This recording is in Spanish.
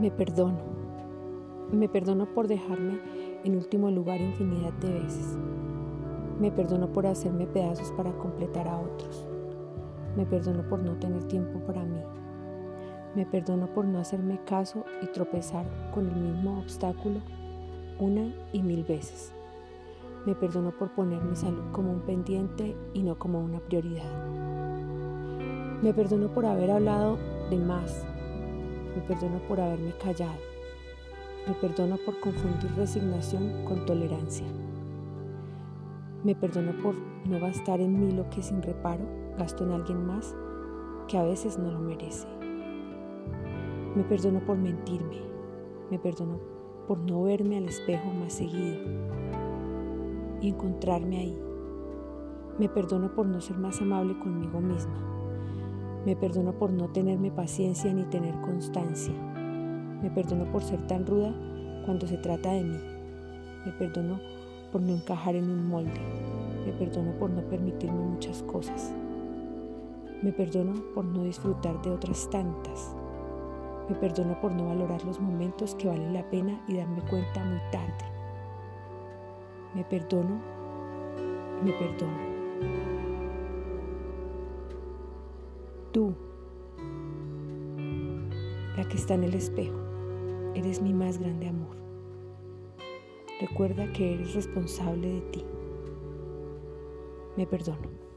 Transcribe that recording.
Me perdono. Me perdono por dejarme en último lugar infinidad de veces. Me perdono por hacerme pedazos para completar a otros. Me perdono por no tener tiempo para mí. Me perdono por no hacerme caso y tropezar con el mismo obstáculo una y mil veces. Me perdono por poner mi salud como un pendiente y no como una prioridad. Me perdono por haber hablado de más me perdono por haberme callado. Me perdono por confundir resignación con tolerancia. Me perdono por no gastar en mí lo que sin reparo gasto en alguien más que a veces no lo merece. Me perdono por mentirme. Me perdono por no verme al espejo más seguido y encontrarme ahí. Me perdono por no ser más amable conmigo misma. Me perdono por no tenerme paciencia ni tener constancia. Me perdono por ser tan ruda cuando se trata de mí. Me perdono por no encajar en un molde. Me perdono por no permitirme muchas cosas. Me perdono por no disfrutar de otras tantas. Me perdono por no valorar los momentos que valen la pena y darme cuenta muy tarde. Me perdono, me perdono. Tú, la que está en el espejo, eres mi más grande amor. Recuerda que eres responsable de ti. Me perdono.